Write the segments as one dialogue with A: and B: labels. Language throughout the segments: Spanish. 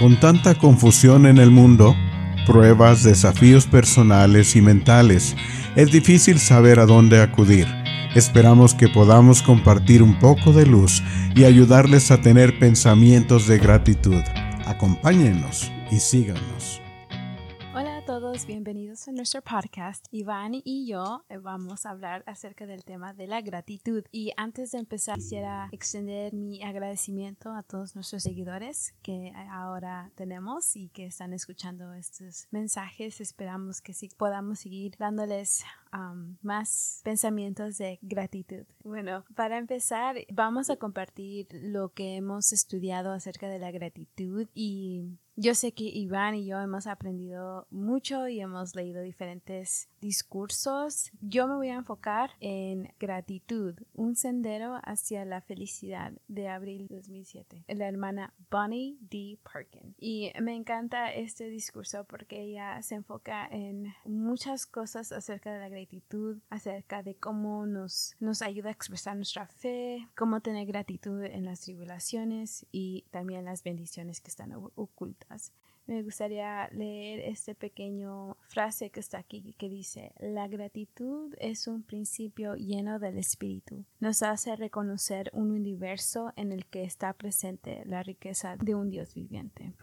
A: Con tanta confusión en el mundo, pruebas, desafíos personales y mentales, es difícil saber a dónde acudir. Esperamos que podamos compartir un poco de luz y ayudarles a tener pensamientos de gratitud. Acompáñenos y síganos
B: bienvenidos a nuestro podcast. Iván y yo eh, vamos a hablar acerca del tema de la gratitud. Y antes de empezar, quisiera extender mi agradecimiento a todos nuestros seguidores que ahora tenemos y que están escuchando estos mensajes. Esperamos que sí podamos seguir dándoles más pensamientos de gratitud. Bueno, para empezar, vamos a compartir lo que hemos estudiado acerca de la gratitud y yo sé que Iván y yo hemos aprendido mucho y hemos leído diferentes discursos. Yo me voy a enfocar en gratitud, un sendero hacia la felicidad de abril 2007. La hermana Bonnie D. Parkin. Y me encanta este discurso porque ella se enfoca en muchas cosas acerca de la gratitud, acerca de cómo nos, nos ayuda a expresar nuestra fe, cómo tener gratitud en las tribulaciones y también las bendiciones que están ocultas me gustaría leer este pequeño frase que está aquí que dice, la gratitud es un principio lleno del espíritu. Nos hace reconocer un universo en el que está presente la riqueza de un Dios viviente.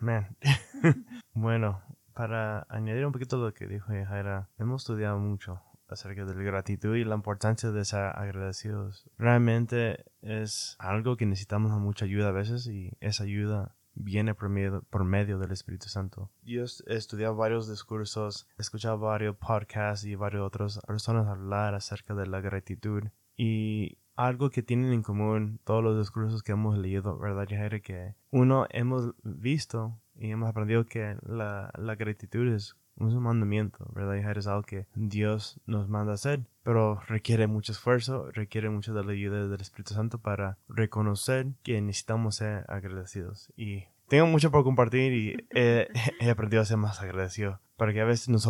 C: bueno, para añadir un poquito lo que dijo Jaira, hemos estudiado mucho acerca de la gratitud y la importancia de ser agradecidos. Realmente es algo que necesitamos mucha ayuda a veces y esa ayuda viene por medio, por medio del Espíritu Santo. Yo he estudiado varios discursos, he escuchado varios podcasts y varias otras personas hablar acerca de la gratitud y algo que tienen en común todos los discursos que hemos leído, ¿verdad, Jair? Que uno hemos visto y hemos aprendido que la, la gratitud es un mandamiento, ¿verdad? Y es algo que Dios nos manda hacer, pero requiere mucho esfuerzo, requiere mucho de la ayuda del Espíritu Santo para reconocer que necesitamos ser agradecidos. Y tengo mucho por compartir y he, aprendido a ser más agradecido, porque a veces nos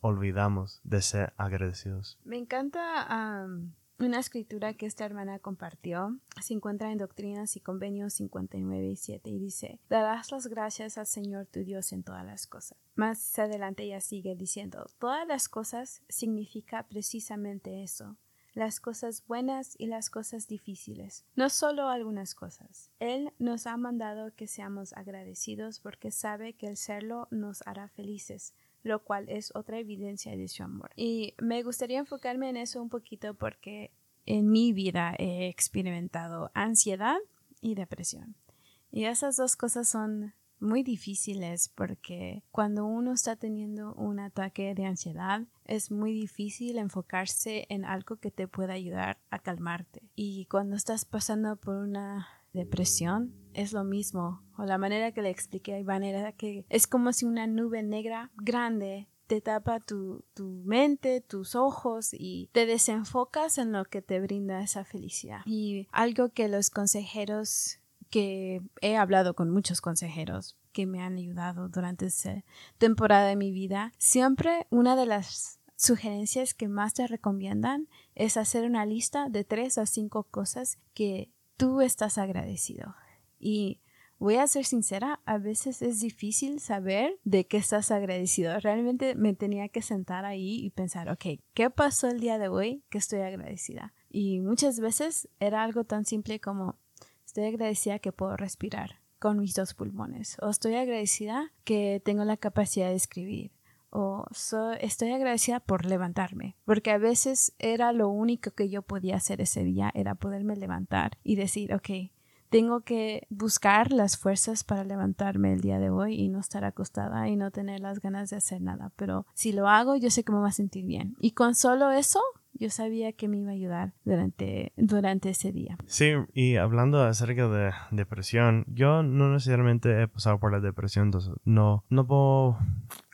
C: olvidamos de ser agradecidos.
B: Me encanta una escritura que esta hermana compartió se encuentra en Doctrinas y Convenios 59 y 7 y dice, darás las gracias al Señor tu Dios en todas las cosas. Más adelante ella sigue diciendo, todas las cosas significa precisamente eso, las cosas buenas y las cosas difíciles, no solo algunas cosas. Él nos ha mandado que seamos agradecidos porque sabe que el serlo nos hará felices lo cual es otra evidencia de su amor. Y me gustaría enfocarme en eso un poquito porque en mi vida he experimentado ansiedad y depresión. Y esas dos cosas son muy difíciles porque cuando uno está teniendo un ataque de ansiedad es muy difícil enfocarse en algo que te pueda ayudar a calmarte. Y cuando estás pasando por una depresión es lo mismo. O la manera que le expliqué a Iván era que es como si una nube negra grande te tapa tu, tu, mente, tus ojos y te desenfocas en lo que te brinda esa felicidad. Y algo que los consejeros que he hablado con muchos consejeros que me han ayudado durante esa temporada de mi vida, siempre una de las sugerencias que más te recomiendan es hacer una lista de tres o cinco cosas que tú estás agradecido. Y voy a ser sincera, a veces es difícil saber de qué estás agradecido. Realmente me tenía que sentar ahí y pensar, ok, ¿qué pasó el día de hoy que estoy agradecida? Y muchas veces era algo tan simple como, estoy agradecida que puedo respirar con mis dos pulmones, o estoy agradecida que tengo la capacidad de escribir, o estoy agradecida por levantarme, porque a veces era lo único que yo podía hacer ese día, era poderme levantar y decir, ok, tengo que buscar las fuerzas para levantarme el día de hoy y no estar acostada y no tener las ganas de hacer nada. Pero si lo hago, yo sé que me va a sentir bien. Y con solo eso, yo sabía que me iba a ayudar durante, durante ese día.
C: Sí, y hablando acerca de depresión, yo no necesariamente he pasado por la depresión, entonces no, no puedo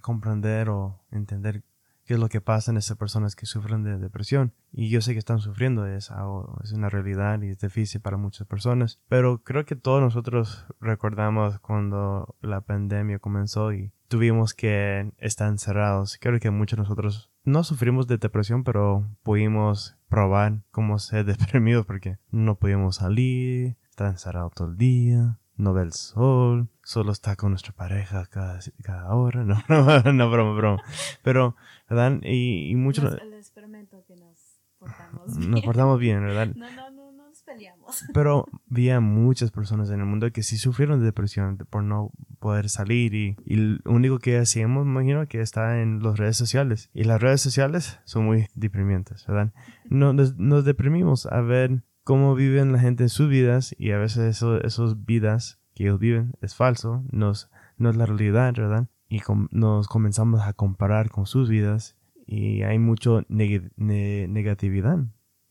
C: comprender o entender qué es lo que pasa en esas personas que sufren de depresión. Y yo sé que están sufriendo, es, algo, es una realidad y es difícil para muchas personas. Pero creo que todos nosotros recordamos cuando la pandemia comenzó y tuvimos que estar encerrados. Creo que muchos de nosotros no sufrimos de depresión, pero pudimos probar cómo ser deprimidos porque no podíamos salir, estar encerrados todo el día. No ve el sol, solo está con nuestra pareja cada, cada hora. No, no, no, broma, broma. Pero, ¿verdad? Y, y muchos...
B: Nos- el experimento que nos portamos bien.
C: Nos portamos bien, ¿verdad?
B: No, no, no, no nos peleamos.
C: Pero vi a muchas personas en el mundo que sí sufrieron de depresión por no poder salir y, y lo único que hacíamos, me imagino, que está en las redes sociales. Y las redes sociales son muy deprimientes, ¿verdad? No- Nos, nos deprimimos a ver cómo viven la gente en sus vidas y a veces eso, esas vidas que ellos viven es falso, no es, no es la realidad, ¿verdad? Y nos comenzamos a comparar con sus vidas y hay mucho neg- ne- negatividad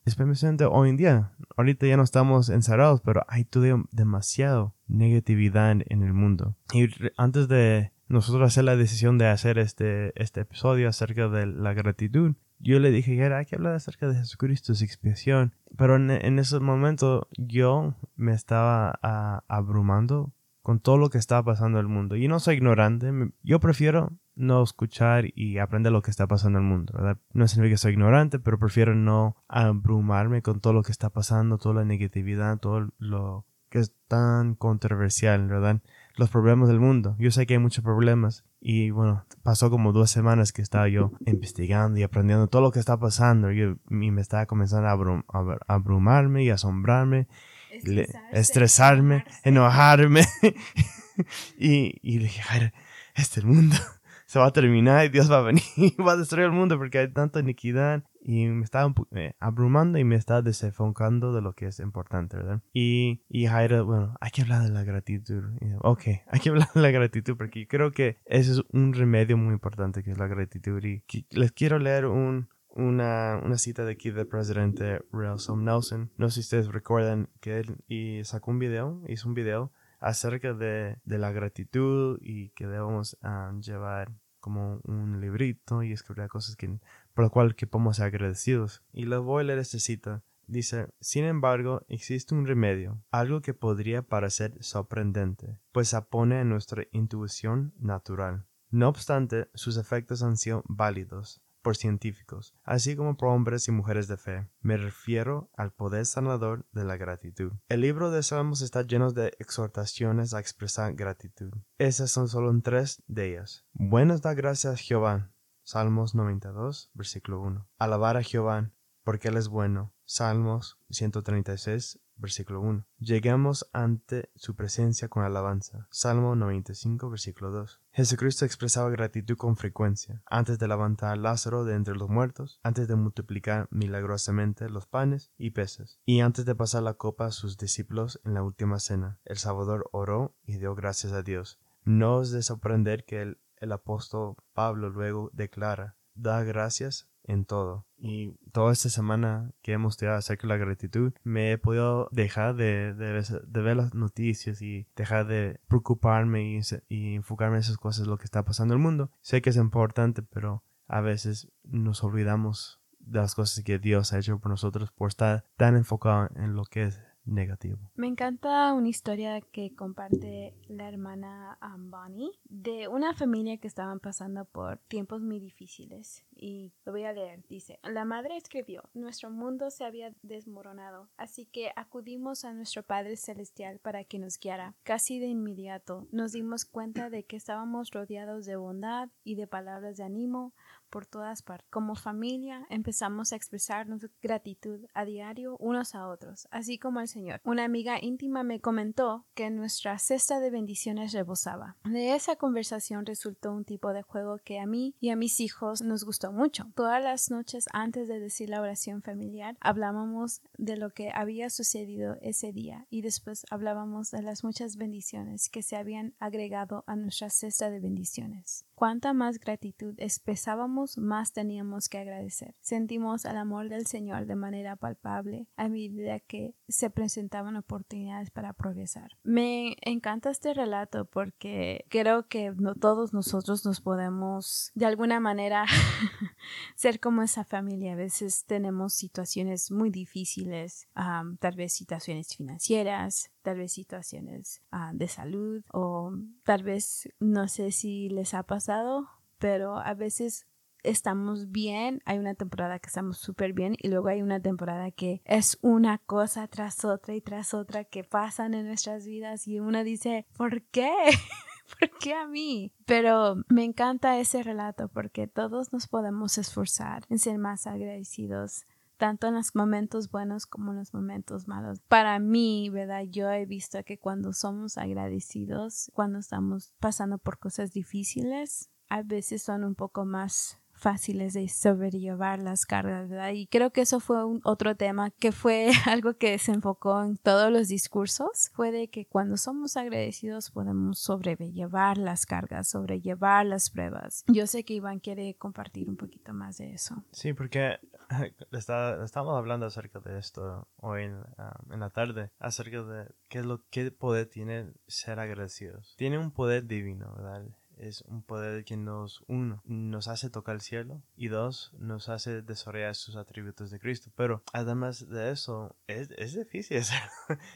C: especialmente hoy en día. Ahorita ya no estamos encerrados, pero hay todavía demasiado negatividad en el mundo. Y antes de nosotros hacer la decisión de hacer este, este episodio acerca de la gratitud, yo le dije, "Gara, hay que hablar acerca de Jesucristo, su expiación. Pero en, en ese momento yo me estaba abrumando con todo lo que estaba pasando en el mundo. Y no soy ignorante, yo prefiero no escuchar y aprender lo que está pasando en el mundo, ¿verdad? No significa que soy ignorante, pero prefiero no abrumarme con todo lo que está pasando, toda la negatividad, todo lo que es tan controversial, ¿verdad? Los problemas del mundo. Yo sé que hay muchos problemas y bueno, pasó como dos semanas que estaba yo investigando y aprendiendo todo lo que está pasando y, y me estaba comenzando a, abrum- a abrumarme y asombrarme le- estresarme, enojarme. y, y dije, "Jaira, este mundo se va a terminar y Dios va a venir y va a destruir el mundo porque hay tanta iniquidad. Y me estaba eh, abrumando y me estaba desenfocando de lo que es importante, ¿verdad? Y, y Jaira, bueno, hay que hablar de la gratitud. Yo, ok, hay que hablar de la gratitud porque creo que ese es un remedio muy importante que es la gratitud. Y que- les quiero leer un, una, una cita de aquí del presidente Nelson Nelson. No sé si ustedes recuerdan que él y sacó un video, hizo un video acerca de, de la gratitud y que debemos ah, llevar como un librito y escribir cosas que, por lo cual que podemos ser agradecidos. Y les voy a leer esta cita. Dice, sin embargo, existe un remedio, algo que podría parecer sorprendente, pues se opone a nuestra intuición natural. No obstante, sus efectos han sido válidos por científicos, así como por hombres y mujeres de fe. Me refiero al poder sanador de la gratitud. El libro de Salmos está lleno de exhortaciones a expresar gratitud. Esas son solo tres de ellas. Buenos da gracias Jehová. Salmos 92, versículo 1. Alabar a Jehová, porque Él es bueno. Salmos 136, versículo 1. Lleguemos ante su presencia con alabanza. Salmo 95, versículo 2. Jesucristo expresaba gratitud con frecuencia, antes de levantar a Lázaro de entre los muertos, antes de multiplicar milagrosamente los panes y peces, y antes de pasar la copa a sus discípulos en la última cena. El Salvador oró y dio gracias a Dios. No es de sorprender que el, el apóstol Pablo luego declara, da gracias en todo. Y toda esta semana que hemos estudiado acerca de la gratitud, me he podido dejar de, ver- las noticias y dejar de preocuparme y, y enfocarme en esas cosas, lo que está pasando en el mundo. Sé que es importante, pero a veces nos olvidamos de las cosas que Dios ha hecho por nosotros por estar tan enfocado en lo que es negativo.
B: Me encanta una historia que comparte la hermana um, Bonnie de una familia que estaban pasando por tiempos muy difíciles. Y lo voy a leer. Dice, la madre escribió, nuestro mundo se había desmoronado, así que acudimos a nuestro Padre Celestial para que nos guiara. Casi de inmediato nos dimos cuenta de que estábamos rodeados de bondad y de palabras de ánimo por todas partes. Como familia empezamos a expresar nuestra gratitud a diario unos a otros, así como al Señor. Una amiga íntima me comentó que nuestra cesta de bendiciones rebosaba. De esa conversación resultó un tipo de juego que a mí y a mis hijos nos gustó mucho. Todas las noches antes de decir la oración familiar hablábamos de lo que había sucedido ese día y después hablábamos de las muchas bendiciones que se habían agregado a nuestra cesta de bendiciones. Cuanta más gratitud expresábamos, más teníamos que agradecer. Sentimos el amor del Señor de manera palpable a medida que se presentaban oportunidades para progresar. Me encanta este relato porque creo que no todos nosotros nos podemos de alguna manera ser como esa familia. A veces tenemos situaciones muy difíciles, am, tal vez situaciones financieras, tal vez situaciones ah, de salud o tal vez no sé si les ha pasado, pero a veces estamos bien, hay una temporada que estamos súper bien y luego hay una temporada que es una cosa tras otra y tras otra que pasan en nuestras vidas y uno dice, ¿por qué? ¿Por qué a mí? Pero me encanta ese relato porque todos nos podemos esforzar en ser más agradecidos tanto en los momentos buenos como en los momentos malos. Para mí, ¿verdad? Yo he visto que cuando somos agradecidos, cuando estamos pasando por cosas difíciles, a veces son un poco más fáciles de sobrellevar las cargas, ¿verdad? Y creo que eso fue un otro tema que fue algo que se enfocó en todos los discursos, fue de que cuando somos agradecidos podemos sobrellevar las cargas, sobrellevar las pruebas. Yo sé que Iván quiere compartir un poquito más de eso.
C: Sí, porque está, estamos hablando acerca de esto hoy en, ah, en, la tarde, acerca de qué es lo qué poder tiene ser agradecidos. Tiene un poder divino, ¿verdad? Es un poder que nos, uno, nos hace tocar el cielo y dos, nos hace desarrollar sus atributos de Cristo. Pero además de eso, es, es difícil ser,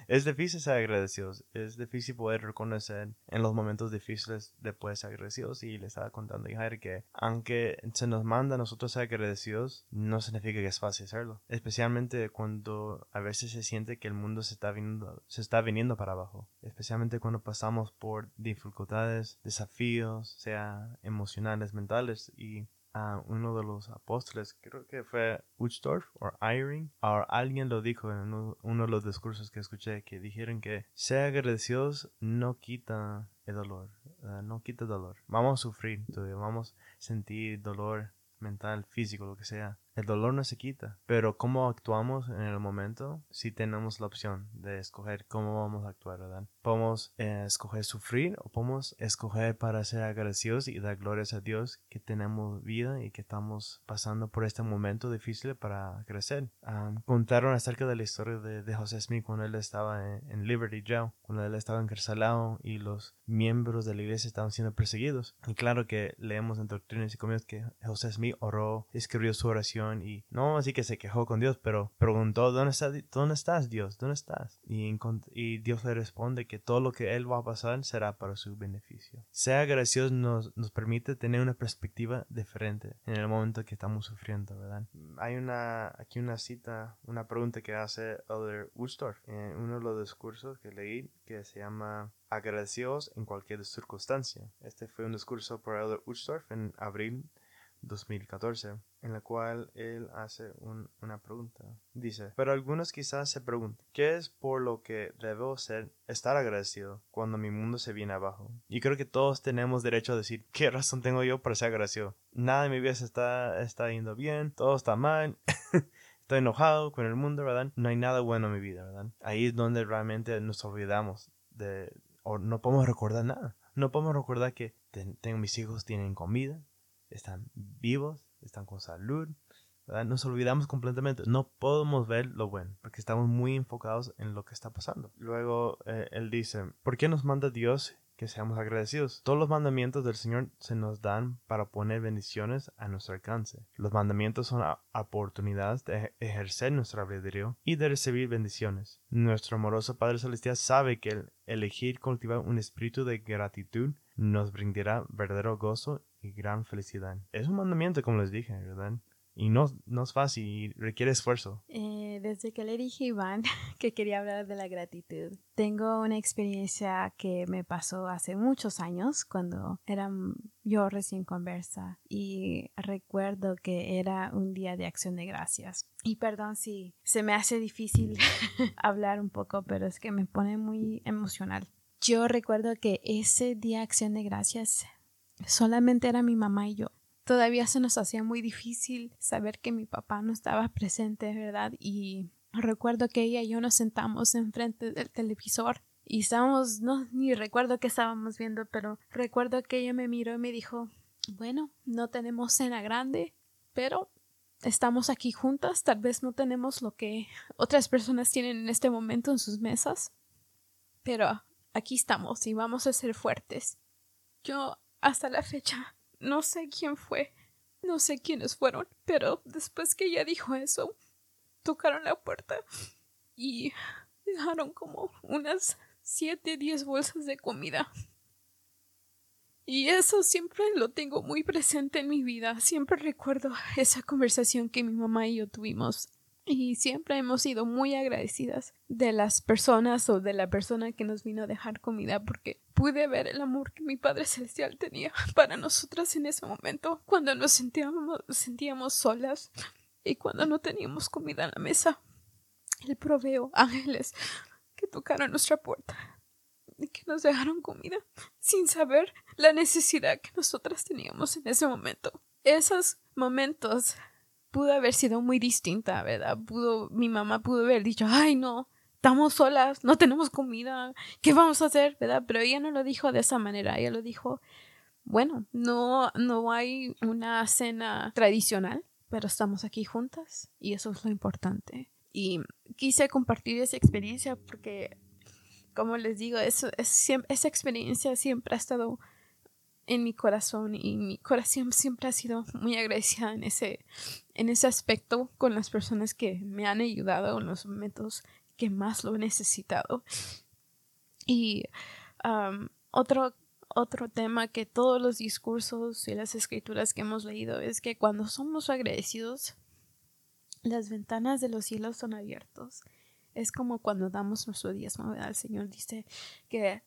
C: es difícil ser agradecidos, es difícil poder reconocer en los momentos difíciles después ser agradecidos. Y le estaba contando a Jair que aunque se nos manda a nosotros ser agradecidos, no significa que es fácil hacerlo, especialmente cuando a veces se siente que el mundo se está viniendo, se está viniendo para abajo, especialmente cuando pasamos por dificultades, desafíos, sea emocionales, mentales, y a uno de los apóstoles, creo que fue Uchtdorf o Eyring, o alguien lo dijo en uno, de los discursos que escuché, que dijeron que ser agradecidos no quita el dolor, no quita dolor. Vamos a sufrir todavía, vamos a sentir dolor mental, físico, lo que sea. El dolor no se quita, pero cómo actuamos en el momento, si tenemos la opción de escoger cómo vamos a actuar, ¿verdad? Podemos eh, escoger sufrir o podemos escoger para ser agradecidos y dar glorias a Dios que tenemos vida y que estamos pasando por este momento difícil para crecer. contaron acerca de la historia de, José Smith cuando él estaba en, Liberty Jail, cuando él estaba encarcelado y los miembros de la iglesia estaban siendo perseguidos. Y claro que leemos en Doctrinas y Comidas que José Smith oró, escribió su oración y no así que se quejó con Dios, pero preguntó, ¿dónde, está, estás Dios? ¿Dónde estás? Y, Dios le responde que todo lo que Él va a pasar será para su beneficio. Sea agradecidos nos, nos permite tener una perspectiva diferente en el momento que estamos sufriendo, ¿verdad? Hay una, aquí una cita, una pregunta que hace Elder Ustorf en uno de los discursos que leí que se llama Agradecidos en cualquier circunstancia. Este fue un discurso por Elder Ustorf en abril 2014, en la cual él hace una pregunta. Dice, pero algunos quizás se preguntan, ¿qué es por lo que debo ser, estar agradecido cuando mi mundo se viene abajo? Y creo que todos tenemos derecho a decir, ¿qué razón tengo yo para ser agradecido? Nada en mi vida está, está yendo bien, todo está mal. Estoy enojado con el mundo, ¿verdad? No hay nada bueno en mi vida, ¿verdad? Ahí es donde realmente nos olvidamos de, o no podemos recordar nada. No podemos recordar que tengo mis hijos tienen comida, están vivos, están con salud. Nos olvidamos completamente. No podemos ver lo bueno porque estamos muy enfocados en lo que está pasando. Luego eh, él dice, ¿por qué nos manda Dios que seamos agradecidos? Todos los mandamientos del Señor se nos dan para poner bendiciones a nuestro alcance. Los mandamientos son oportunidades de ejercer nuestro albedrío y de recibir bendiciones. Nuestro amoroso Padre Celestial sabe que el elegir cultivar un espíritu de gratitud nos brindará verdadero gozo y gran felicidad. Es un mandamiento, como les dije, ¿verdad? Y no, no es fácil y requiere esfuerzo.
B: Eh, desde que le dije a Iván que quería hablar de la gratitud, tengo una experiencia que me pasó hace muchos años cuando era yo recién conversa y recuerdo que era un día de acción de gracias. Y perdón si se me hace difícil hablar un poco, pero es que me pone muy emocional. Yo recuerdo que ese día de acción de gracias solamente era mi mamá y yo. Todavía se nos hacía muy difícil saber que mi papá no estaba presente, ¿verdad? Y recuerdo que ella y yo nos sentamos enfrente del televisor y estábamos, no, ni recuerdo qué estábamos viendo, pero recuerdo que ella me miró y me dijo, bueno, no tenemos cena grande, pero estamos aquí juntas, tal vez no tenemos lo que otras personas tienen en este momento en sus mesas, pero aquí estamos y vamos a ser fuertes. Yo hasta la fecha no sé quién fue, no sé quiénes fueron, pero después que ella dijo eso, tocaron la puerta y dejaron como unas siete, diez bolsas de comida. Y eso siempre lo tengo muy presente en mi vida. Siempre recuerdo esa conversación que mi mamá y yo tuvimos. Y siempre hemos sido muy agradecidas de las personas o de la persona que nos vino a dejar comida porque pude ver el amor que mi Padre Celestial tenía para nosotras en ese momento, cuando nos sentíamos, solas y cuando no teníamos comida en la mesa. Él proveó ángeles que tocaron nuestra puerta y que nos dejaron comida sin saber la necesidad que nosotras teníamos en ese momento. Esos momentos pudo haber sido muy distinta, ¿verdad? Pudo, mi mamá pudo haber dicho, ay no, estamos solas, no tenemos comida, ¿qué vamos a hacer? ¿verdad? Pero ella no lo dijo de esa manera, ella lo dijo, bueno, no, no hay una cena tradicional, pero estamos aquí juntas y eso es lo importante. Y quise compartir esa experiencia porque, como les digo, eso, es, esa experiencia siempre ha estado en mi corazón y mi corazón siempre ha sido muy agradecida en ese, en ese aspecto con las personas que me han ayudado en los momentos que más lo he necesitado. Y otro, otro tema que todos los discursos y las escrituras que hemos leído es que cuando somos agradecidos, las ventanas de los cielos son abiertos. Es como cuando damos nuestro diezmo, El Señor dice que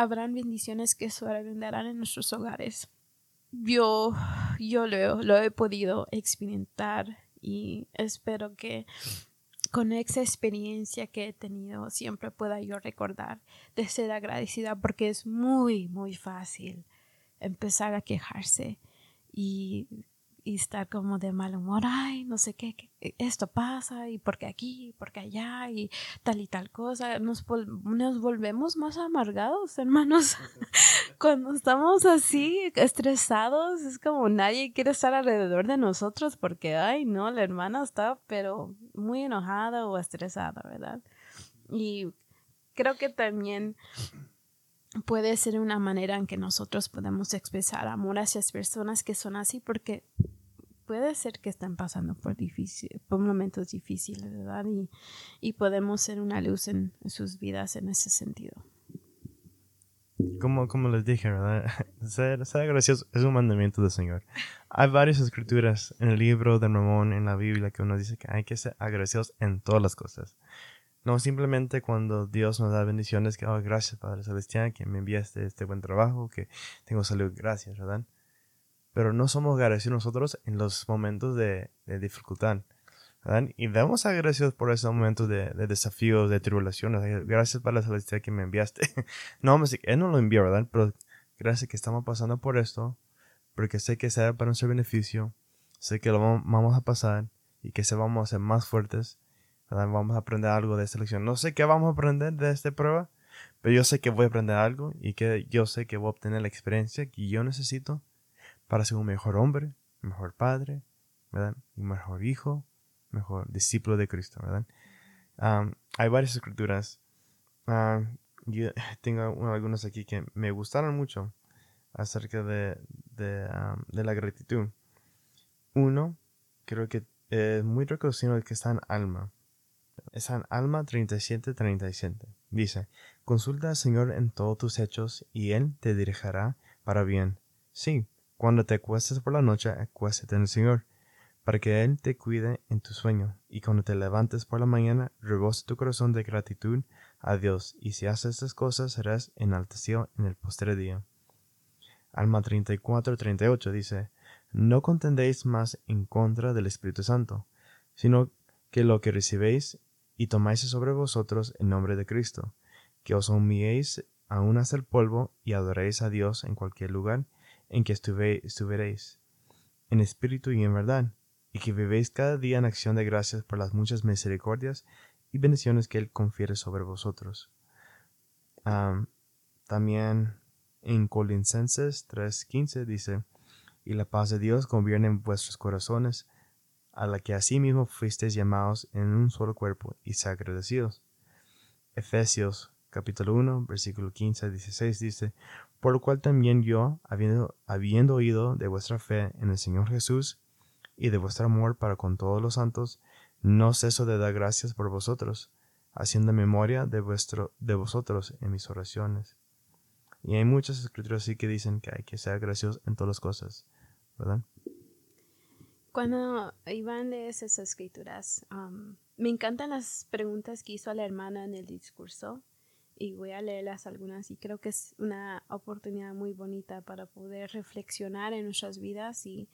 B: habrán bendiciones que sobrevenderán en nuestros hogares. Yo, yo lo he podido experimentar y espero que con esa experiencia que he tenido siempre pueda yo recordar de ser agradecida porque es muy, muy fácil empezar a quejarse y y estar como de mal humor, ay, no sé qué, esto pasa y porque aquí, porque allá y tal y tal cosa, nos, nos volvemos más amargados, hermanos. Cuando estamos así estresados, es como nadie quiere estar alrededor de nosotros porque, ay, no, la hermana está pero muy enojada o estresada, ¿verdad? Y creo que también puede ser una manera en que nosotros podemos expresar amor hacia las personas que son así porque puede ser que estén pasando por, por momentos difíciles, ¿verdad? Y, y podemos ser una luz en, sus vidas en ese sentido.
C: Como, como les dije, ¿verdad? Ser, ser es un mandamiento del Señor. Hay varias escrituras en el libro de Ramón, en la Biblia, que uno dice que hay que ser agradecidos en todas las cosas. No simplemente cuando Dios nos da bendiciones, que, oh, gracias Padre Celestial, que me enviaste este buen trabajo, que tengo salud, gracias, ¿verdad? pero no somos agradecidos nosotros en los momentos de, dificultad. Y debemos agradecidos por esos momentos de, desafíos, de tribulaciones. Gracias la celestial que me enviaste. no, Él no lo envió, ¿verdad? Pero gracias que estamos pasando por esto, porque sé que será para nuestro beneficio, sé que lo vamos a pasar y que se vamos a ser más fuertes, Vamos a aprender algo de esta lección. No sé qué vamos a aprender de esta prueba, pero yo sé que voy a aprender algo y que yo sé que voy a obtener la experiencia que yo necesito para ser un mejor hombre, mejor padre, ¿verdad? Un mejor hijo, mejor discípulo de Cristo, ¿verdad? hay varias escrituras. yo tengo algunas aquí que me gustaron mucho acerca de, de, la gratitud. Uno, creo que es muy reconocido que está en Alma. Está en Alma 37-37. Dice, consulta al Señor en todos tus hechos y Él te dirigirá para bien. Sí, cuando te acuestes por la noche, acuéstate en el Señor, para que Él te cuide en tu sueño, y cuando te levantes por la mañana, rebose tu corazón de gratitud a Dios, y si haces estas cosas serás enaltecido en el postre día. Alma 34-38 dice, No contendéis más en contra del Espíritu Santo, sino que lo que recibéis y tomáis sobre vosotros en nombre de Cristo, que os humilléis aún hasta el polvo y adoréis a Dios en cualquier lugar, en que estuveréis, en espíritu y en verdad, y que vivéis cada día en acción de gracias por las muchas misericordias y bendiciones que Él confiere sobre vosotros. también en Colincenses 3:15 dice, y la paz de Dios gobierne en vuestros corazones, a la que asimismo fuisteis llamados en un solo cuerpo, y se agradecidos. Efesios capítulo 1, versículo 15 a 16 dice, por lo cual también yo, habiendo, habiendo oído de vuestra fe en el Señor Jesús y de vuestro amor para con todos los santos, no ceso de dar gracias por vosotros, haciendo memoria de, vuestro, de vosotros en mis oraciones. Y hay muchas escrituras sí que dicen que hay que ser agradecidos en todas las cosas, ¿verdad?
B: Cuando Iván lee esas escrituras, um, me encantan las preguntas que hizo la hermana en el discurso y voy a leerlas algunas y creo que es una oportunidad muy bonita para poder reflexionar en nuestras vidas y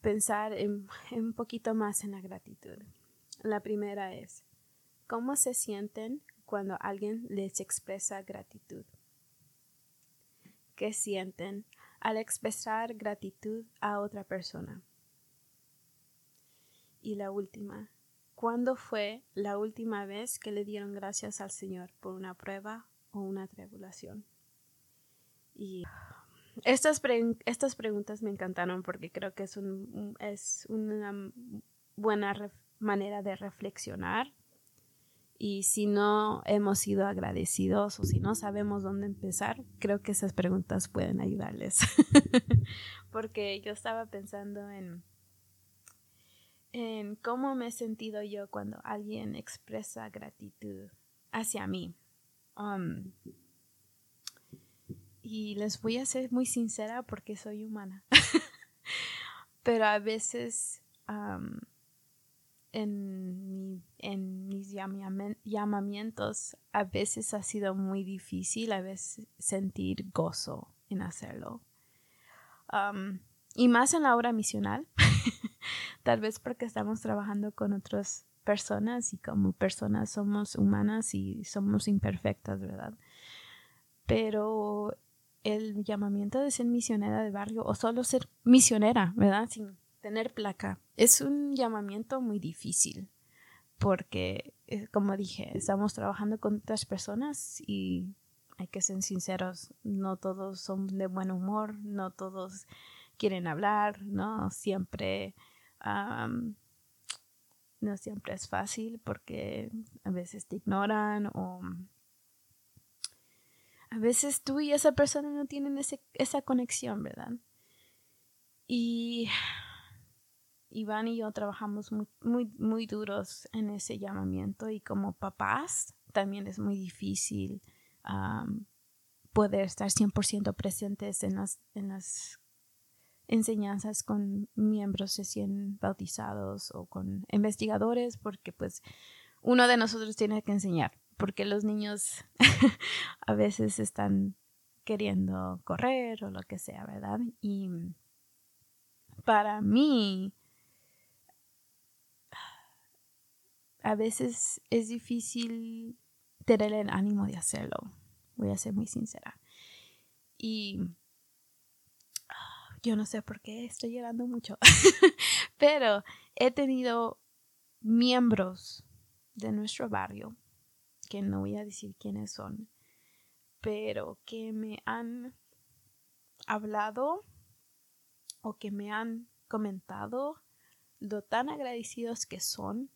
B: pensar en, un poquito más en la gratitud. La primera es, ¿cómo se sienten cuando alguien les expresa gratitud? ¿Qué sienten al expresar gratitud a otra persona? Y la última, ¿cuándo fue la última vez que le dieron gracias al Señor por una prueba o una tribulación? Y estas, estas preguntas me encantaron porque creo que es, un, es una buena manera de reflexionar. Y si no hemos sido agradecidos o si no sabemos dónde empezar, creo que esas preguntas pueden ayudarles. porque yo estaba pensando en, en cómo me he sentido yo cuando alguien expresa gratitud hacia mí. Um, y les voy a ser muy sincera porque soy humana. Pero a veces en, en, mis llamamientos, a veces ha sido muy difícil, a veces sentir gozo en hacerlo. y más en la obra misional, tal vez porque estamos trabajando con otras personas y como personas somos humanas y somos imperfectas, ¿verdad? Pero el llamamiento de ser misionera de barrio o solo ser misionera, ¿verdad? Sin tener placa. Es un llamamiento muy difícil porque, eh, como dije, estamos trabajando con otras personas y hay que ser sinceros, no todos son de buen humor, no todos quieren hablar, no siempre, no siempre es fácil porque a veces te ignoran o a veces tú y esa persona no tienen esa conexión, ¿verdad? Y Iván y yo trabajamos muy, muy, muy duros en ese llamamiento y como papás también es muy difícil poder estar 100% presentes en las, en las enseñanzas con miembros recién bautizados o con investigadores porque pues uno de nosotros tiene que enseñar porque los niños a veces están queriendo correr o lo que sea, ¿verdad? Y para mí, a veces es difícil tener el ánimo de hacerlo, voy a ser muy sincera. Y yo no sé por qué estoy llorando mucho, pero he tenido miembros de nuestro barrio que no voy a decir quiénes son, pero que me han hablado o que me han comentado lo tan agradecidos que son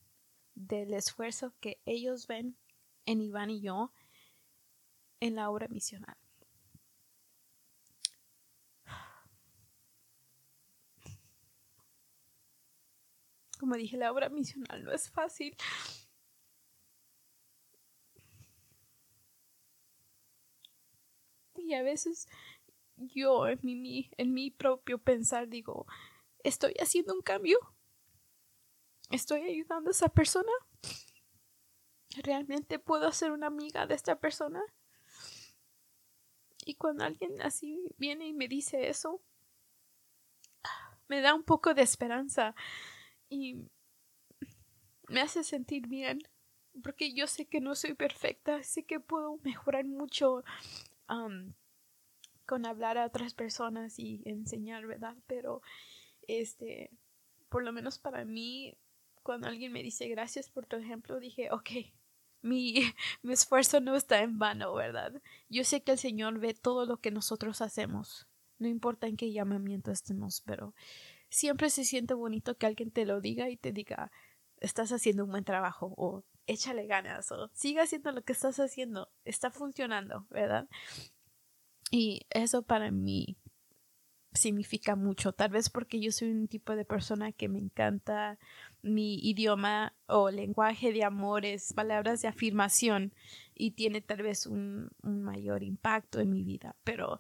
B: del esfuerzo que ellos ven en Iván y yo en la obra misional. Como dije, la obra misional no es fácil. y a veces yo en mi, en mi propio pensar digo, ¿estoy haciendo un cambio? ¿Estoy ayudando a esa persona? ¿Realmente puedo ser una amiga de esta persona? Y cuando alguien así viene y me dice eso, me da un poco de esperanza y me hace sentir bien, porque yo sé que no soy perfecta, sé que puedo mejorar mucho con hablar a otras personas y enseñar, ¿verdad? Pero, este, por lo menos para mí, cuando alguien me dice gracias por tu ejemplo, dije, ok, mi, mi esfuerzo no está en vano, ¿verdad? Yo sé que el Señor ve todo lo que nosotros hacemos, no importa en qué llamamiento estemos, pero siempre se siente bonito que alguien te lo diga y te diga, estás haciendo un buen trabajo o échale ganas o siga haciendo lo que estás haciendo, está funcionando, ¿verdad? Y eso para mí significa mucho. Tal vez porque yo soy un tipo de persona que me encanta mi idioma o lenguaje de amores, palabras de afirmación y tiene tal vez un mayor impacto en mi vida. Pero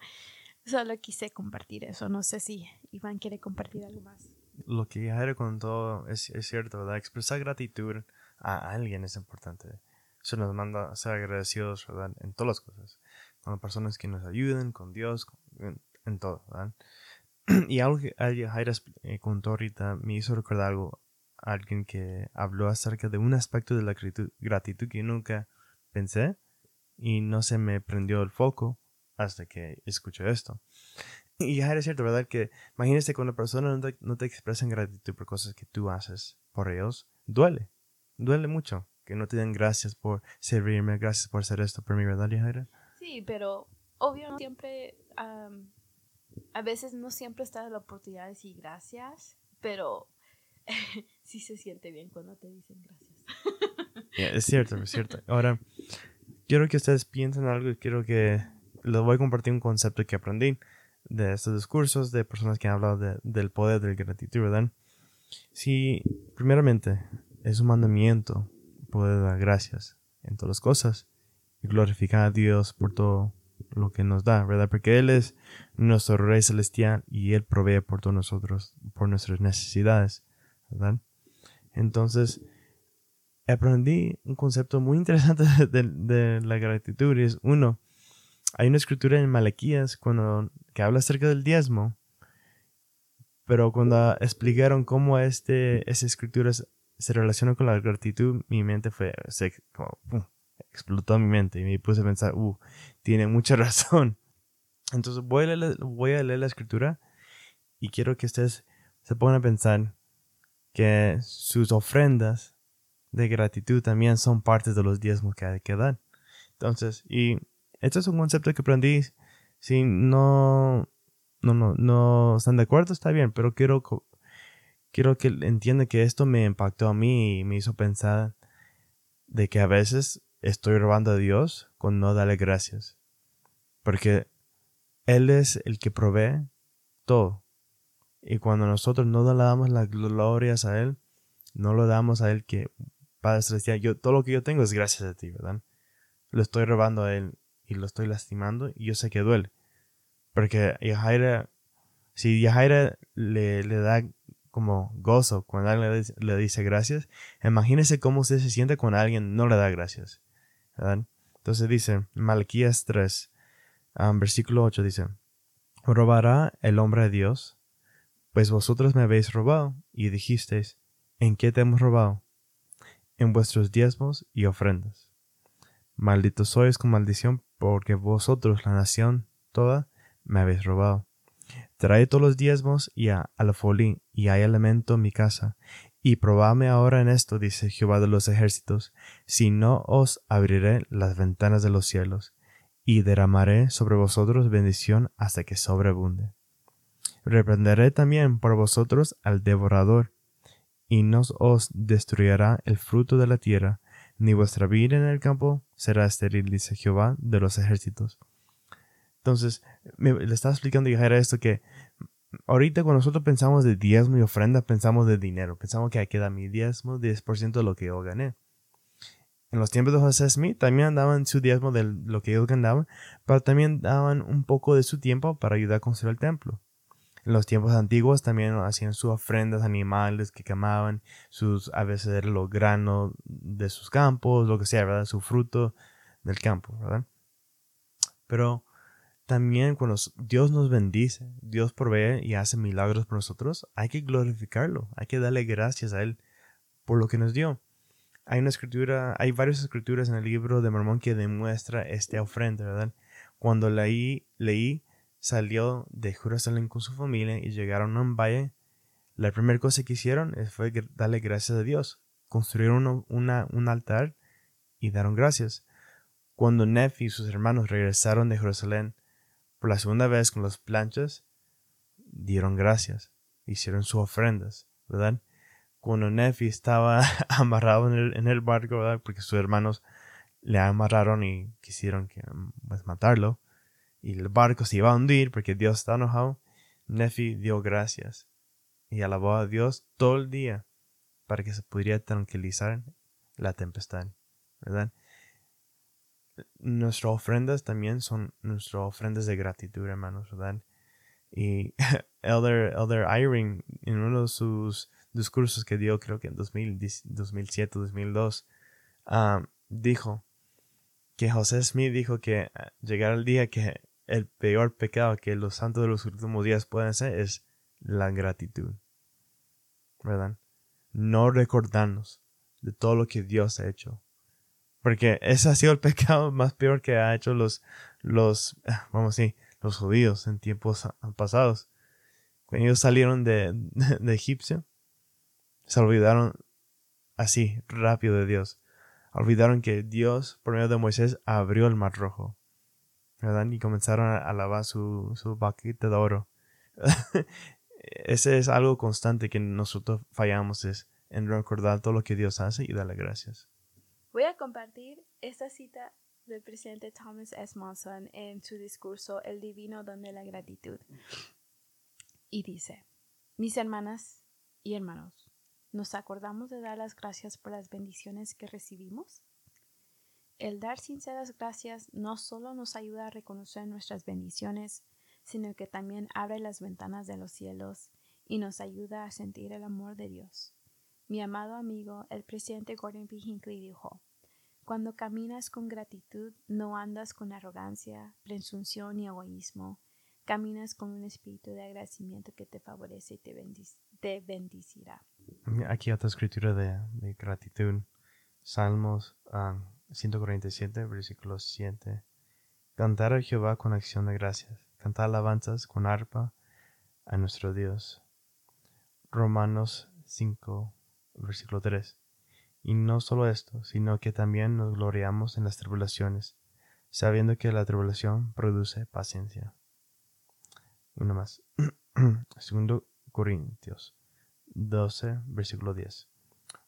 B: solo quise compartir eso. No sé si Iván quiere compartir algo más.
C: Lo que Jairo contó es, es cierto, ¿verdad? Expresar gratitud a alguien es importante. Eso nos manda a ser agradecidos, ¿verdad? En todas las cosas. Con personas que nos ayuden, con Dios, en, todo, ¿verdad? Y algo que Jaira eh, contó ahorita me hizo recordar algo. Alguien que habló acerca de un aspecto de la gratitud que nunca pensé y no se me prendió el foco hasta que escuché esto. Y Jaira es cierto, ¿verdad? Que imagínese cuando persona no te, no te expresan gratitud por cosas que tú haces por ellos, duele. Duele mucho que no te den gracias por servirme, gracias por hacer esto por mi ¿verdad, Jaira?
B: Sí, pero obvio siempre, a veces no siempre está la oportunidad de decir gracias, pero sí se siente bien cuando te dicen gracias.
C: es cierto, es cierto. Ahora, quiero que ustedes piensen algo y quiero que les voy a compartir un concepto que aprendí de estos discursos de personas que han hablado del poder de gratitud, ¿verdad? Si, primeramente, es un mandamiento poder dar gracias en todas las cosas y glorificar a Dios por todo lo que nos da, ¿verdad? Porque Él es nuestro Rey Celestial y Él provee por todos nosotros, por nuestras necesidades, ¿verdad? Entonces, aprendí un concepto muy interesante de, la gratitud y es uno, hay una escritura en Malaquías cuando, que habla acerca del diezmo, pero cuando explicaron cómo este, esa escritura se relaciona con la gratitud, mi mente fue, se, explotó mi mente y me puse a pensar, uh, tiene mucha razón. Entonces voy a, leer, voy a leer la escritura y quiero que ustedes se pongan a pensar que sus ofrendas de gratitud también son parte de los diezmos que hay que dar. Entonces, y este es un concepto que aprendí. Si no, no, no, no están de acuerdo, está bien, pero quiero quiero que entienda que esto me impactó a mí y me hizo pensar de que a veces estoy robando a Dios con no darle gracias. Porque Él es el que provee todo. Y cuando nosotros no le damos las glorias a Él, no lo damos a Él que, Padre Celestial, yo, todo lo que yo tengo es gracias a ti, ¿verdad? Lo estoy robando a Él lo estoy lastimando y yo sé que duele. Porque Yahaira, si Yahaira le, le da como gozo cuando alguien le, dice gracias. Imagínese cómo usted se siente cuando alguien no le da gracias. Entonces dice, Malquías 3, um, versículo 8 dice, ¿robará el hombre a Dios? Pues vosotros me habéis robado y dijisteis, ¿en qué te hemos robado? En vuestros diezmos y ofrendas. Malditos sois con maldición porque vosotros, la nación toda, me habéis robado. Trae todos los diezmos y a alfolí y hay elemento en mi casa. Y probadme ahora en esto, dice Jehová de los ejércitos, si no os abriré las ventanas de los cielos, y derramaré sobre vosotros bendición hasta que sobreabunde. Reprenderé también por vosotros al devorador, y no os destruirá el fruto de la tierra, ni vuestra vida en el campo será estéril, dice Jehová de los ejércitos. Entonces, le estaba explicando a esto que ahorita cuando nosotros pensamos de diezmo y ofrenda, pensamos de dinero. Pensamos que hay que dar mi diezmo, 10% de lo que yo gané. En los tiempos de José Smith también daban su diezmo de lo que ellos ganaban, pero también daban un poco de su tiempo para ayudar a construir el templo. En los tiempos antiguos también hacían sus ofrendas animales que quemaban, sus, a veces los granos de sus campos, lo que sea, ¿verdad? Su fruto del campo, ¿verdad? Pero también cuando Dios nos bendice, Dios provee y hace milagros por nosotros, hay que glorificarlo, hay que darle gracias a Él por lo que nos dio. Hay una escritura, hay varias escrituras en el libro de Mormón que demuestra esta ofrenda, ¿verdad? Cuando leí, leí, salió de Jerusalén con su familia y llegaron a un valle, la primera cosa que hicieron fue darle gracias a Dios. Construyeron un altar y dieron gracias. Cuando Nefi y sus hermanos regresaron de Jerusalén, por la segunda vez con las planchas, dieron gracias, hicieron sus ofrendas, ¿verdad? Cuando Nefi estaba amarrado en el, barco. Porque sus hermanos le amarraron y quisieron que, pues, matarlo. Y el barco se iba a hundir porque Dios está enojado. Nefi dio gracias y alabó a Dios todo el día para que se pudiera tranquilizar la tempestad, ¿verdad? Nuestras ofrendas también son nuestras ofrendas de gratitud, hermanos, ¿verdad? Y Elder, Elder Eyring, en uno de sus discursos que dio, creo que en 2007, 2002, dijo que José Smith dijo que ah, llegar el día que el peor pecado que los santos de los últimos días pueden hacer es la gratitud. ¿Verdad? No recordarnos de todo lo que Dios ha hecho. Porque ese ha sido el pecado más peor que ha hecho los, los, vamos a los judíos en tiempos pasados. Cuando ellos salieron de, de, Egipcio, se olvidaron así, rápido de Dios. Olvidaron que Dios, por medio de Moisés, abrió el mar rojo. Y comenzaron a alabar su, su de oro. Ese es algo constante que nosotros fallamos, es en recordar todo lo que Dios hace y darle gracias.
B: Voy a compartir esta cita del presidente Thomas S. Monson en su discurso El Divino Don de la Gratitud. Y dice, mis hermanas y hermanos, ¿nos acordamos de dar las gracias por las bendiciones que recibimos? El dar sinceras gracias no solo nos ayuda a reconocer nuestras bendiciones, sino que también abre las ventanas de los cielos y nos ayuda a sentir el amor de Dios. Mi amado amigo, el presidente Gordon B. Hinckley dijo, Cuando caminas con gratitud, no andas con arrogancia, presunción y egoísmo, caminas con un espíritu de agradecimiento que te favorece y te, bendicirá.
C: Aquí otra escritura de, gratitud. Salmos 147, ah, versículo 7. Cantar a Jehová con acción de gracias. Cantar alabanzas con arpa a nuestro Dios. Romanos 5, versículo 3. Y no solo esto, sino que también nos gloriamos en las tribulaciones, sabiendo que la tribulación produce paciencia. Uno más. Segundo Corintios 12, versículo 10.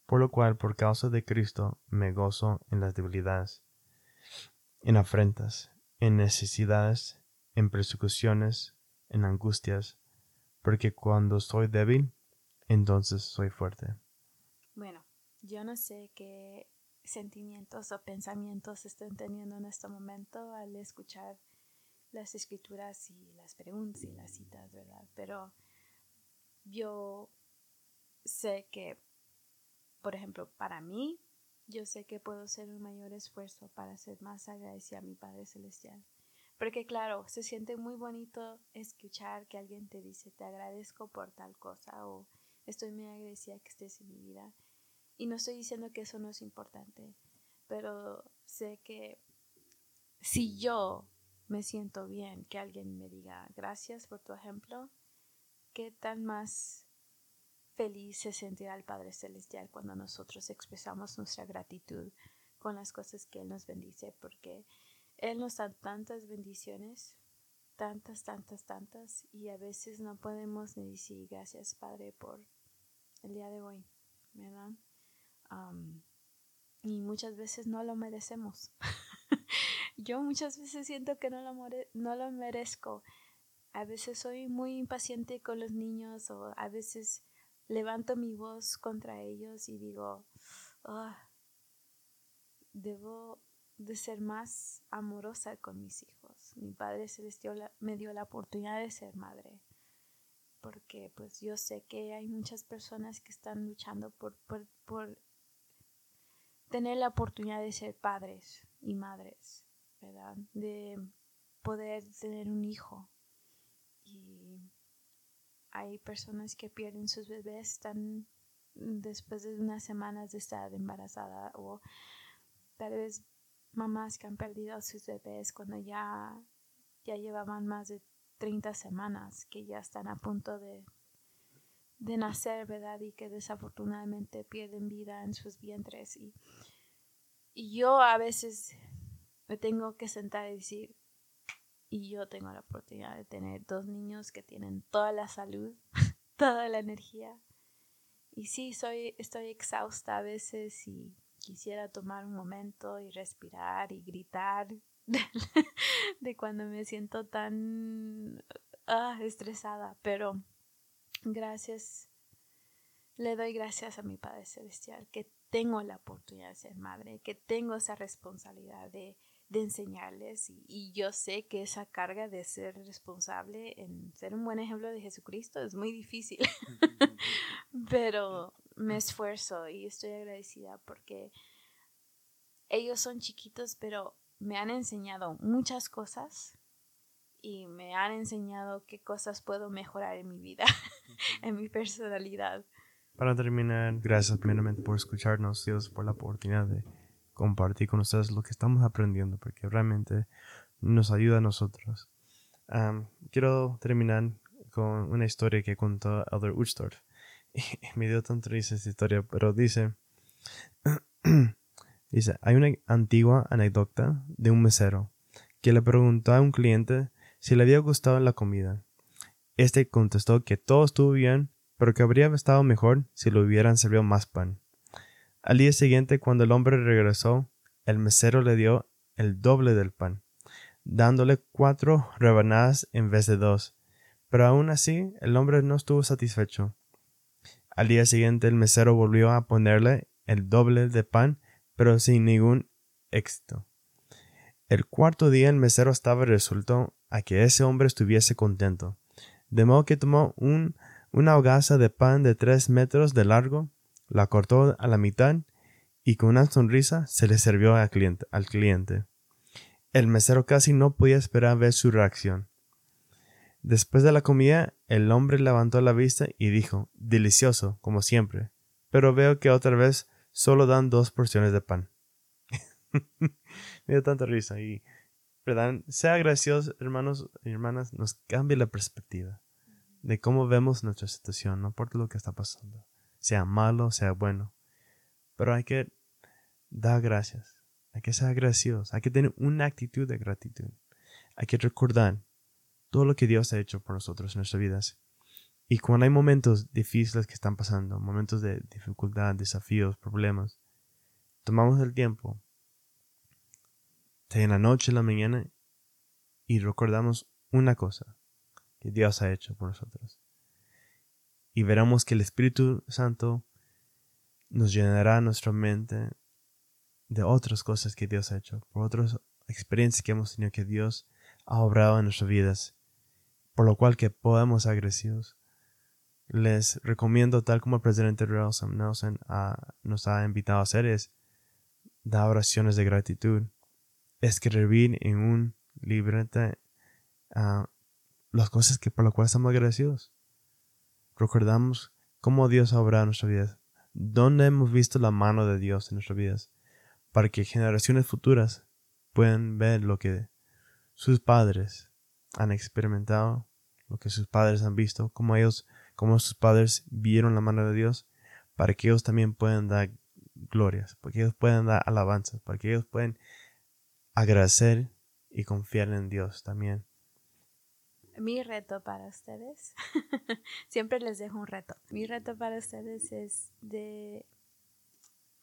C: Por lo cual, por causa de Cristo, me gozo en las debilidades, en afrentas, en necesidades, en persecuciones, en angustias, porque cuando soy débil, entonces soy fuerte.
B: Bueno, yo no sé qué sentimientos o pensamientos estén teniendo en este momento al escuchar las escrituras y las preguntas y las citas, ¿verdad? Pero yo sé que, por ejemplo, para mí, yo sé que puedo hacer un mayor esfuerzo para ser más agradecida a mi Padre Celestial. Porque claro, se siente muy bonito escuchar que alguien te dice te agradezco por tal cosa o estoy muy agradecida que estés en mi vida. Y no estoy diciendo que eso no es importante, pero sé que si yo me siento bien que alguien me diga gracias por tu ejemplo, ¿qué tan más feliz se sentirá el Padre Celestial cuando nosotros expresamos nuestra gratitud con las cosas que Él nos bendice? Porque Él nos da tantas bendiciones, tantas, tantas, tantas, y a veces no podemos ni decir gracias Padre por el día de hoy, ¿verdad? y muchas veces no lo merecemos. Yo muchas veces siento que no lo, no lo merezco. A veces soy muy impaciente con los niños o a veces levanto mi voz contra ellos y digo, ah, debo de ser más amorosa con mis hijos. Mi Padre Celestial me dio la oportunidad de ser madre porque pues yo sé que hay muchas personas que están luchando por, por, por tener la oportunidad de ser padres y madres, ¿verdad? De poder tener un hijo. Hay personas que pierden sus bebés están después de unas semanas de estar embarazada o tal vez mamás que han perdido a sus bebés cuando ya, ya llevaban más de 30 semanas que ya están a punto de, de nacer, ¿verdad? Y que desafortunadamente pierden vida en sus vientres. Y, y yo a veces me tengo que sentar y decir, y yo tengo la oportunidad de tener dos niños que tienen toda la salud, toda la energía. Y sí, soy, estoy exhausta a veces y quisiera tomar un momento y respirar y gritar de, cuando me siento tan ah, estresada, pero gracias, le doy gracias a mi Padre Celestial que tengo la oportunidad de ser madre, que tengo esa responsabilidad de, de enseñarles y, yo sé que esa carga de ser responsable en ser un buen ejemplo de Jesucristo es muy difícil, pero me esfuerzo y estoy agradecida porque ellos son chiquitos, pero me han enseñado muchas cosas y me han enseñado qué cosas puedo mejorar en mi vida, en mi personalidad.
C: Para terminar, gracias primeramente por escucharnos, Dios, por la oportunidad de compartir con ustedes lo que estamos aprendiendo, porque realmente nos ayuda a nosotros. quiero terminar con una historia que contó Elder Uchtdorf. me dio tan triste esta historia, pero dice, dice, hay una antigua anécdota de un mesero que le preguntó a un cliente si le había gustado la comida. Este contestó que todo estuvo bien, pero que habría estado mejor si le hubieran servido más pan. Al día siguiente, cuando el hombre regresó, el mesero le dio el doble del pan, dándole cuatro rebanadas en vez de dos. Pero aún así, el hombre no estuvo satisfecho. Al día siguiente, el mesero volvió a ponerle el doble de pan, pero sin ningún éxito. El cuarto día el mesero estaba resuelto a que ese hombre estuviese contento, de modo que tomó un, una hogaza de pan de tres metros de largo, la cortó a la mitad y con una sonrisa se le sirvió al cliente. El mesero casi no podía esperar ver su reacción. Después de la comida, el hombre levantó la vista y dijo, delicioso, como siempre, pero veo que otra vez solo dan dos porciones de pan. Me dio tanta risa y, ¿verdad? Sea gracioso, hermanos y hermanas, nos cambia la perspectiva de cómo vemos nuestra situación, no importa lo que está pasando sea malo, sea bueno. Pero hay que dar gracias, hay que ser agradecidos, hay que tener una actitud de gratitud. Hay que recordar todo lo que Dios ha hecho por nosotros en nuestras vidas. Y cuando hay momentos difíciles que están pasando, momentos de dificultad, desafíos, problemas, tomamos el tiempo, en la noche, en la mañana, y recordamos una cosa que Dios ha hecho por nosotros y veremos que el Espíritu Santo nos llenará nuestra mente de otras cosas que Dios ha hecho, por otras experiencias que hemos tenido que Dios ha obrado en nuestras vidas, por lo cual que podemos agresivos. Les recomiendo, tal como el presidente Nelson, Nelson nos ha invitado a hacer, es dar oraciones de gratitud, escribir en un librete uh, las cosas que por las cuales estamos agradecidos recordamos cómo Dios ha obrado en nuestras vidas, dónde hemos visto la mano de Dios en nuestras vidas, para que generaciones futuras puedan ver lo que sus padres han experimentado, lo que sus padres han visto, cómo ellos, cómo sus padres vieron la mano de Dios, para que ellos también puedan dar glorias, para que ellos puedan dar alabanzas, para que ellos puedan agradecer y confiar en Dios también
B: mi reto para ustedes, siempre les dejo un reto. Mi reto para ustedes es de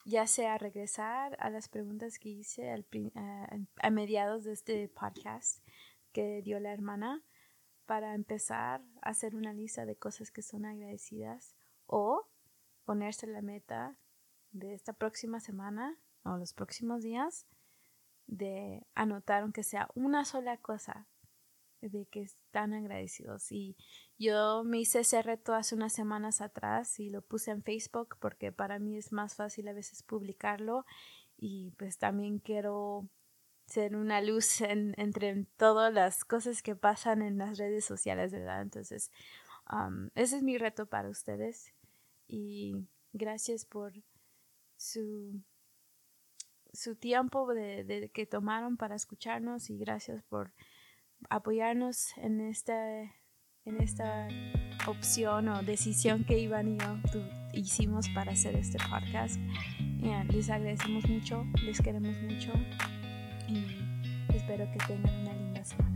B: ya sea regresar a las preguntas que hice a, mediados de este podcast que dio la hermana para empezar a hacer una lista de cosas que son agradecidas o ponerse la meta de esta próxima semana o los próximos días de anotar aunque sea una sola cosa de que están agradecidos. Y yo me hice ese reto hace unas semanas atrás y lo puse en Facebook porque para mí es más fácil a veces publicarlo y pues también quiero ser una luz entre todas las cosas que pasan en las redes sociales, ¿verdad? Entonces, ese es mi reto para ustedes y gracias por su su tiempo de que tomaron para escucharnos y gracias por apoyarnos en esta, en esta opción o decisión que Iván y yo hicimos para hacer este podcast. les agradecemos mucho, les queremos mucho y espero que tengan una linda semana.